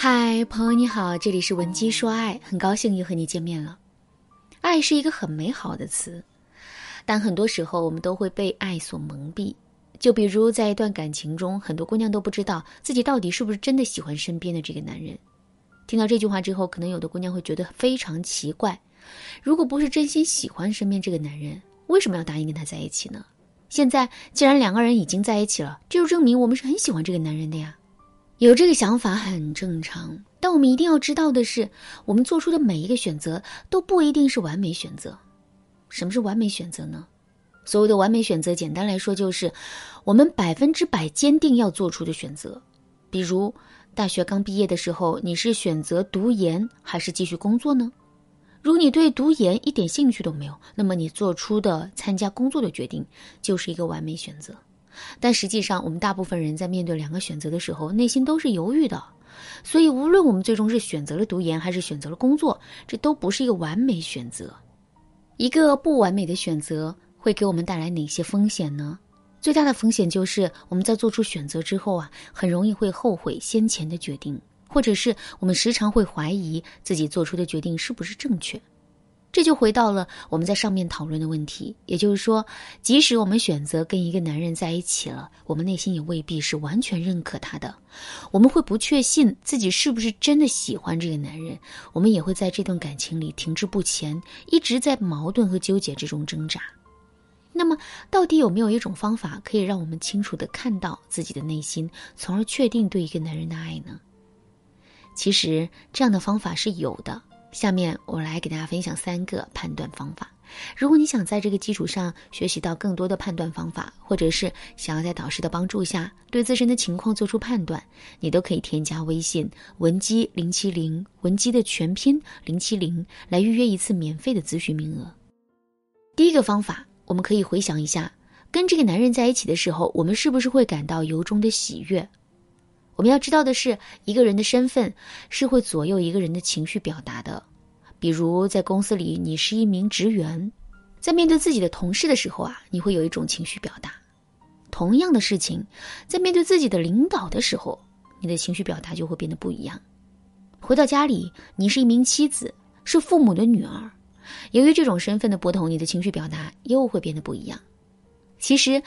嗨，朋友你好，这里是文姬说爱，很高兴又和你见面了。爱是一个很美好的词，但很多时候我们都会被爱所蒙蔽。就比如在一段感情中，很多姑娘都不知道自己到底是不是真的喜欢身边的这个男人。听到这句话之后，可能有的姑娘会觉得非常奇怪：如果不是真心喜欢身边这个男人，为什么要答应跟他在一起呢？现在既然两个人已经在一起了，这就证明我们是很喜欢这个男人的呀。有这个想法很正常，但我们一定要知道的是，我们做出的每一个选择都不一定是完美选择。什么是完美选择呢？所谓的完美选择，简单来说就是我们百分之百坚定要做出的选择。比如，大学刚毕业的时候，你是选择读研还是继续工作呢？如果你对读研一点兴趣都没有，那么你做出的参加工作的决定就是一个完美选择。但实际上，我们大部分人在面对两个选择的时候，内心都是犹豫的。所以，无论我们最终是选择了读研，还是选择了工作，这都不是一个完美选择。一个不完美的选择会给我们带来哪些风险呢？最大的风险就是我们在做出选择之后啊，很容易会后悔先前的决定，或者是我们时常会怀疑自己做出的决定是不是正确。这就回到了我们在上面讨论的问题，也就是说，即使我们选择跟一个男人在一起了，我们内心也未必是完全认可他的，我们会不确信自己是不是真的喜欢这个男人，我们也会在这段感情里停滞不前，一直在矛盾和纠结之中挣扎。那么，到底有没有一种方法可以让我们清楚的看到自己的内心，从而确定对一个男人的爱呢？其实，这样的方法是有的。下面我来给大家分享三个判断方法。如果你想在这个基础上学习到更多的判断方法，或者是想要在导师的帮助下对自身的情况做出判断，你都可以添加微信文姬零七零，文姬的全拼零七零，来预约一次免费的咨询名额。第一个方法，我们可以回想一下，跟这个男人在一起的时候，我们是不是会感到由衷的喜悦？我们要知道的是，一个人的身份是会左右一个人的情绪表达的。比如在公司里，你是一名职员，在面对自己的同事的时候啊，你会有一种情绪表达；同样的事情，在面对自己的领导的时候，你的情绪表达就会变得不一样。回到家里，你是一名妻子，是父母的女儿，由于这种身份的不同，你的情绪表达又会变得不一样。其实。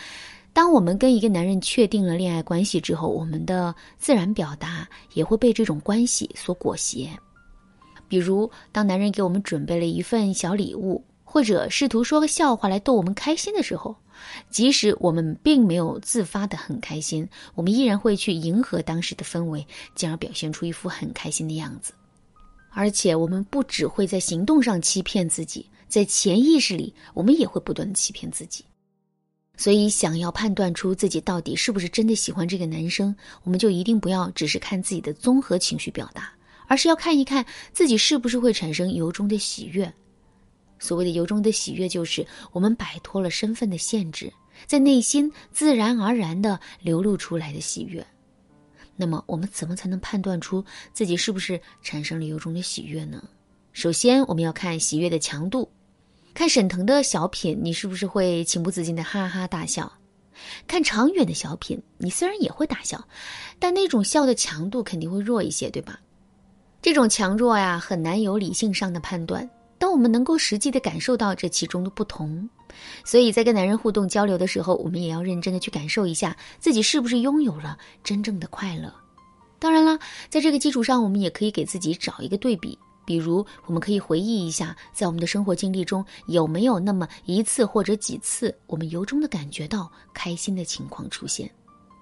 当我们跟一个男人确定了恋爱关系之后，我们的自然表达也会被这种关系所裹挟。比如，当男人给我们准备了一份小礼物，或者试图说个笑话来逗我们开心的时候，即使我们并没有自发的很开心，我们依然会去迎合当时的氛围，进而表现出一副很开心的样子。而且，我们不只会在行动上欺骗自己，在潜意识里，我们也会不断的欺骗自己。所以，想要判断出自己到底是不是真的喜欢这个男生，我们就一定不要只是看自己的综合情绪表达，而是要看一看自己是不是会产生由衷的喜悦。所谓的由衷的喜悦，就是我们摆脱了身份的限制，在内心自然而然的流露出来的喜悦。那么，我们怎么才能判断出自己是不是产生了由衷的喜悦呢？首先，我们要看喜悦的强度。看沈腾的小品，你是不是会情不自禁的哈哈大笑？看常远的小品，你虽然也会大笑，但那种笑的强度肯定会弱一些，对吧？这种强弱呀，很难有理性上的判断。当我们能够实际的感受到这其中的不同，所以在跟男人互动交流的时候，我们也要认真的去感受一下自己是不是拥有了真正的快乐。当然啦，在这个基础上，我们也可以给自己找一个对比。比如，我们可以回忆一下，在我们的生活经历中，有没有那么一次或者几次，我们由衷的感觉到开心的情况出现？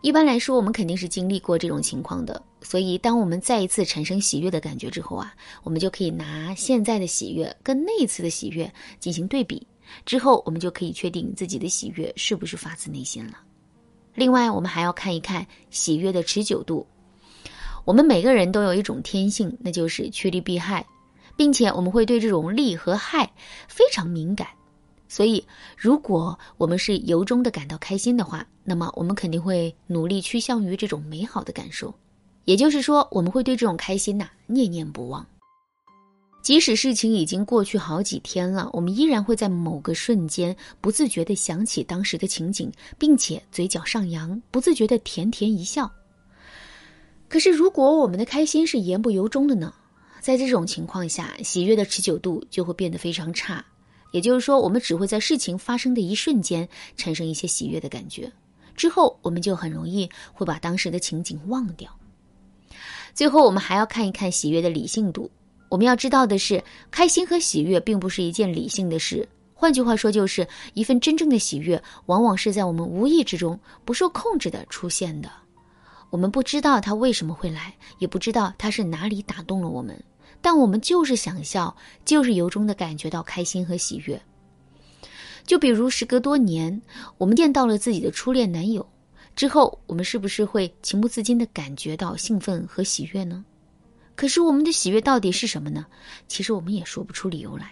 一般来说，我们肯定是经历过这种情况的。所以，当我们再一次产生喜悦的感觉之后啊，我们就可以拿现在的喜悦跟那一次的喜悦进行对比，之后我们就可以确定自己的喜悦是不是发自内心了。另外，我们还要看一看喜悦的持久度。我们每个人都有一种天性，那就是趋利避害，并且我们会对这种利和害非常敏感。所以，如果我们是由衷的感到开心的话，那么我们肯定会努力趋向于这种美好的感受。也就是说，我们会对这种开心呐念念不忘。即使事情已经过去好几天了，我们依然会在某个瞬间不自觉地想起当时的情景，并且嘴角上扬，不自觉地甜甜一笑。可是，如果我们的开心是言不由衷的呢？在这种情况下，喜悦的持久度就会变得非常差。也就是说，我们只会在事情发生的一瞬间产生一些喜悦的感觉，之后我们就很容易会把当时的情景忘掉。最后，我们还要看一看喜悦的理性度。我们要知道的是，开心和喜悦并不是一件理性的事。换句话说，就是一份真正的喜悦，往往是在我们无意之中、不受控制的出现的。我们不知道它为什么会来，也不知道它是哪里打动了我们。但我们就是想笑，就是由衷的感觉到开心和喜悦。就比如时隔多年，我们见到了自己的初恋男友之后，我们是不是会情不自禁的感觉到兴奋和喜悦呢？可是我们的喜悦到底是什么呢？其实我们也说不出理由来。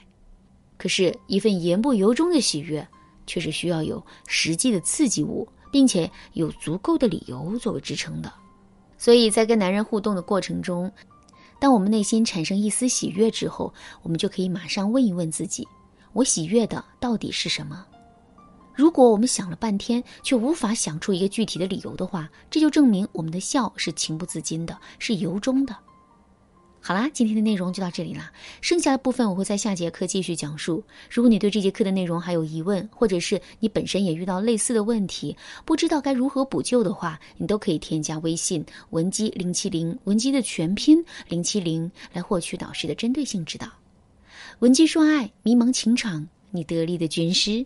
可是，一份言不由衷的喜悦，却是需要有实际的刺激物，并且有足够的理由作为支撑的。所以在跟男人互动的过程中，当我们内心产生一丝喜悦之后，我们就可以马上问一问自己：我喜悦的到底是什么？如果我们想了半天却无法想出一个具体的理由的话，这就证明我们的笑是情不自禁的，是由衷的。好啦，今天的内容就到这里啦，剩下的部分我会在下节课继续讲述。如果你对这节课的内容还有疑问，或者是你本身也遇到类似的问题，不知道该如何补救的话，你都可以添加微信文姬零七零，文姬的全拼零七零，来获取导师的针对性指导。文姬说爱，迷茫情场，你得力的军师。